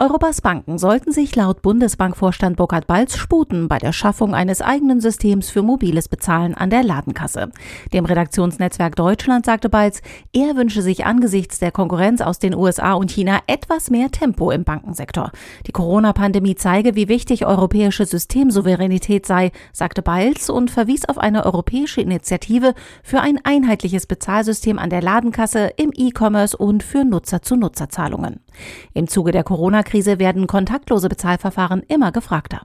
Europas Banken sollten sich laut Bundesbankvorstand Burkhard Balz sputen bei der Schaffung eines eigenen Systems für mobiles Bezahlen an der Ladenkasse. Dem Redaktionsnetzwerk Deutschland sagte Balz, er wünsche sich angesichts der Konkurrenz aus den USA und China etwas mehr Tempo im Bankensektor. Die Corona-Pandemie zeige, wie wichtig europäische Systemsouveränität sei, sagte Balz und verwies auf eine europäische Initiative für ein einheitliches Bezahlsystem an der Ladenkasse, im E-Commerce und für Nutzer-zu-Nutzer-Zahlungen. Im Zuge der Corona-Krise werden kontaktlose Bezahlverfahren immer gefragter.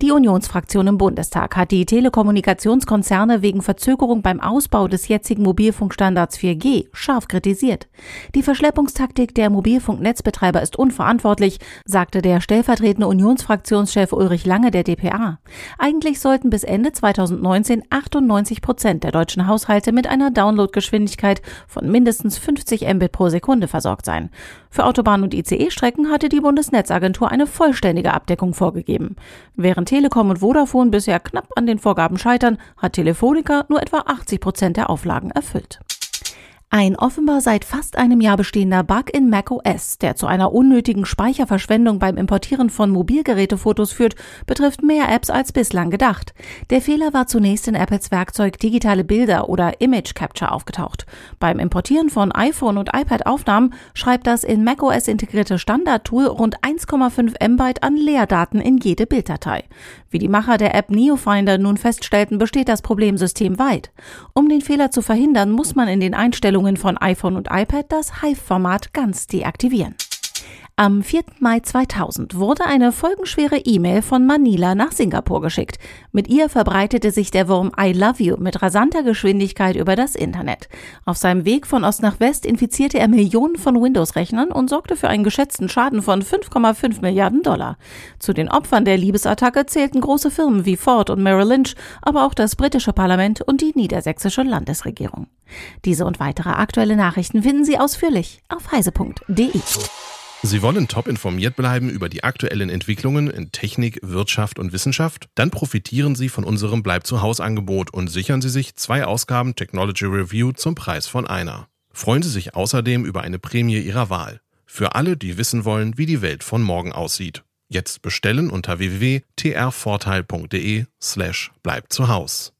Die Unionsfraktion im Bundestag hat die Telekommunikationskonzerne wegen Verzögerung beim Ausbau des jetzigen Mobilfunkstandards 4G scharf kritisiert. Die Verschleppungstaktik der Mobilfunknetzbetreiber ist unverantwortlich, sagte der stellvertretende Unionsfraktionschef Ulrich Lange der DPA. Eigentlich sollten bis Ende 2019 98 Prozent der deutschen Haushalte mit einer Downloadgeschwindigkeit von mindestens 50 Mbit pro Sekunde versorgt sein. Für Autobahn- und ICE-Strecken hatte die Bundesnetzagentur eine vollständige Abdeckung vorgegeben. Während Telekom und Vodafone bisher knapp an den Vorgaben scheitern, hat Telefonica nur etwa 80 Prozent der Auflagen erfüllt. Ein offenbar seit fast einem Jahr bestehender Bug in macOS, der zu einer unnötigen Speicherverschwendung beim Importieren von Mobilgerätefotos führt, betrifft mehr Apps als bislang gedacht. Der Fehler war zunächst in Apples Werkzeug digitale Bilder oder Image Capture aufgetaucht. Beim Importieren von iPhone und iPad-Aufnahmen schreibt das in macOS integrierte Standardtool rund 1,5 MB an Leerdaten in jede Bilddatei. Wie die Macher der App NeoFinder nun feststellten, besteht das Problem systemweit. Um den Fehler zu verhindern, muss man in den Einstellungen Einstellungen von iPhone und iPad das Hive-Format ganz deaktivieren. Am 4. Mai 2000 wurde eine folgenschwere E-Mail von Manila nach Singapur geschickt. Mit ihr verbreitete sich der Wurm I Love You mit rasanter Geschwindigkeit über das Internet. Auf seinem Weg von Ost nach West infizierte er Millionen von Windows-Rechnern und sorgte für einen geschätzten Schaden von 5,5 Milliarden Dollar. Zu den Opfern der Liebesattacke zählten große Firmen wie Ford und Merrill Lynch, aber auch das britische Parlament und die niedersächsische Landesregierung. Diese und weitere aktuelle Nachrichten finden Sie ausführlich auf heise.de. Sie wollen top informiert bleiben über die aktuellen Entwicklungen in Technik, Wirtschaft und Wissenschaft? Dann profitieren Sie von unserem Bleib zu Haus Angebot und sichern Sie sich zwei Ausgaben Technology Review zum Preis von einer. Freuen Sie sich außerdem über eine Prämie Ihrer Wahl. Für alle, die wissen wollen, wie die Welt von morgen aussieht. Jetzt bestellen unter www.trvorteil.de slash bleib zu Haus.